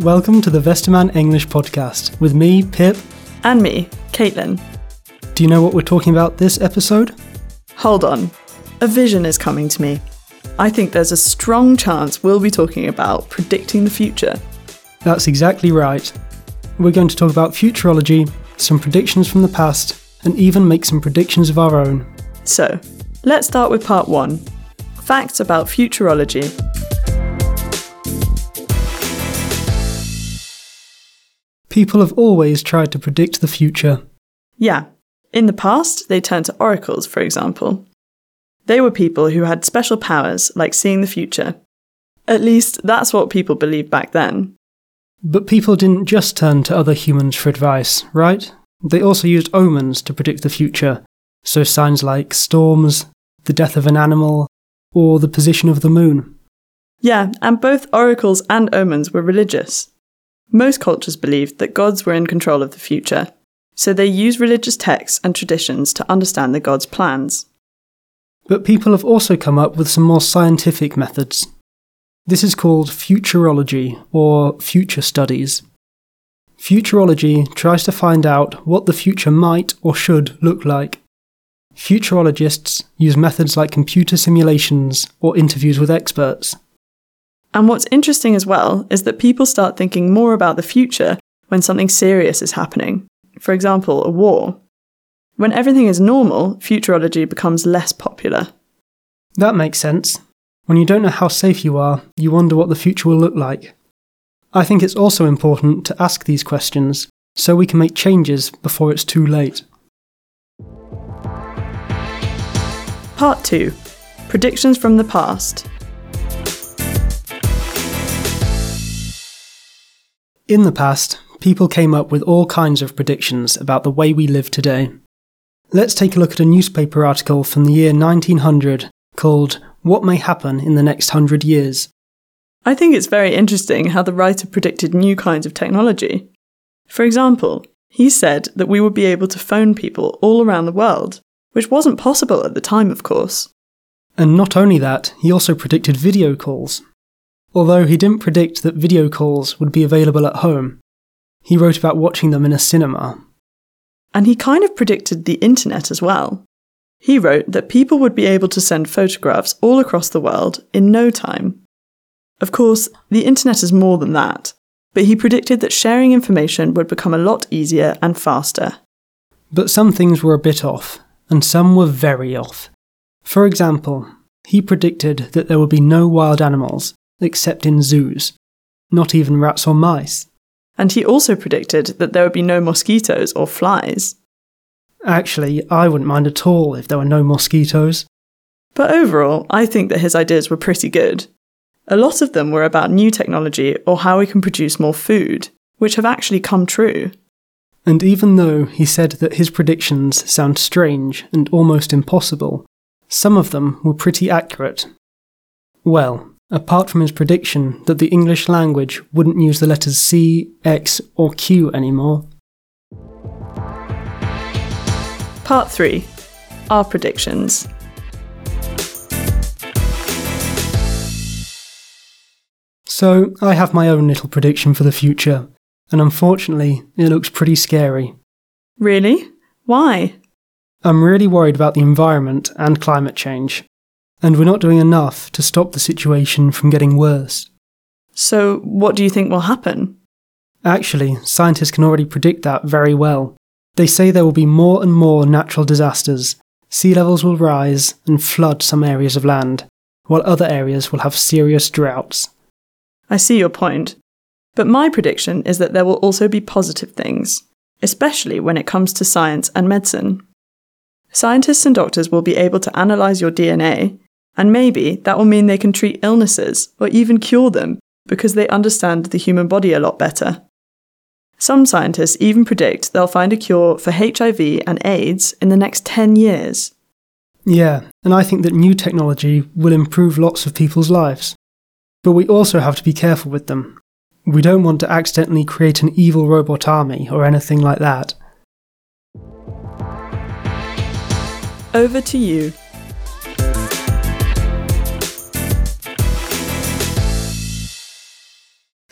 Welcome to the Westermann English podcast with me, Pip. And me, Caitlin. Do you know what we're talking about this episode? Hold on. A vision is coming to me. I think there's a strong chance we'll be talking about predicting the future. That's exactly right. We're going to talk about futurology, some predictions from the past, and even make some predictions of our own. So, let's start with part one facts about futurology. People have always tried to predict the future. Yeah. In the past, they turned to oracles, for example. They were people who had special powers, like seeing the future. At least, that's what people believed back then. But people didn't just turn to other humans for advice, right? They also used omens to predict the future, so signs like storms, the death of an animal, or the position of the moon. Yeah, and both oracles and omens were religious. Most cultures believed that gods were in control of the future, so they used religious texts and traditions to understand the gods' plans. But people have also come up with some more scientific methods. This is called futurology or future studies. Futurology tries to find out what the future might or should look like. Futurologists use methods like computer simulations or interviews with experts. And what's interesting as well is that people start thinking more about the future when something serious is happening. For example, a war. When everything is normal, futurology becomes less popular. That makes sense. When you don't know how safe you are, you wonder what the future will look like. I think it's also important to ask these questions so we can make changes before it's too late. Part 2 Predictions from the Past. In the past, people came up with all kinds of predictions about the way we live today. Let's take a look at a newspaper article from the year 1900 called What May Happen in the Next Hundred Years. I think it's very interesting how the writer predicted new kinds of technology. For example, he said that we would be able to phone people all around the world, which wasn't possible at the time, of course. And not only that, he also predicted video calls. Although he didn't predict that video calls would be available at home, he wrote about watching them in a cinema. And he kind of predicted the internet as well. He wrote that people would be able to send photographs all across the world in no time. Of course, the internet is more than that, but he predicted that sharing information would become a lot easier and faster. But some things were a bit off, and some were very off. For example, he predicted that there would be no wild animals, except in zoos, not even rats or mice. And he also predicted that there would be no mosquitoes or flies. Actually, I wouldn't mind at all if there were no mosquitoes. But overall, I think that his ideas were pretty good. A lot of them were about new technology or how we can produce more food, which have actually come true. And even though he said that his predictions sound strange and almost impossible, some of them were pretty accurate. Well, apart from his prediction that the English language wouldn't use the letters C, X, or Q anymore. Part 3 Our predictions. So, I have my own little prediction for the future, and unfortunately, it looks pretty scary. Really? Why? I'm really worried about the environment and climate change, and we're not doing enough to stop the situation from getting worse. So, what do you think will happen? Actually, scientists can already predict that very well. They say there will be more and more natural disasters. Sea levels will rise and flood some areas of land, while other areas will have serious droughts. I see your point. But my prediction is that there will also be positive things, especially when it comes to science and medicine. Scientists and doctors will be able to analyze your DNA, and maybe that will mean they can treat illnesses or even cure them because they understand the human body a lot better. Some scientists even predict they'll find a cure for HIV and AIDS in the next 10 years. Yeah, and I think that new technology will improve lots of people's lives. But we also have to be careful with them. We don't want to accidentally create an evil robot army or anything like that. Over to you.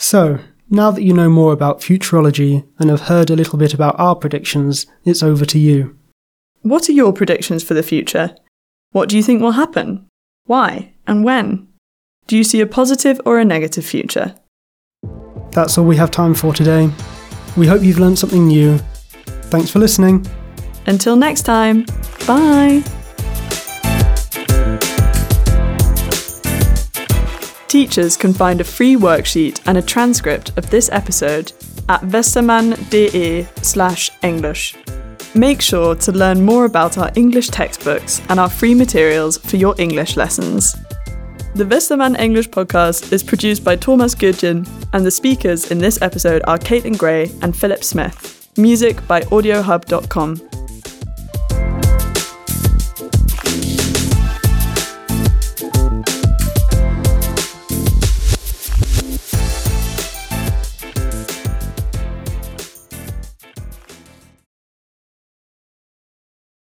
So, Now that you know more about futurology and have heard a little bit about our predictions, it's over to you. What are your predictions for the future? What do you think will happen? Why and when? Do you see a positive or a negative future? That's all we have time for today. We hope you've learned something new. Thanks for listening. Until next time, bye! Teachers can find a free worksheet and a transcript of this episode at westermann.de slash English. Make sure to learn more about our English textbooks and our free materials for your English lessons. The Westermann English podcast is produced by Thomas Gudgen, and the speakers in this episode are Caitlin Gray and Philip Smith. Music by audiohub.com.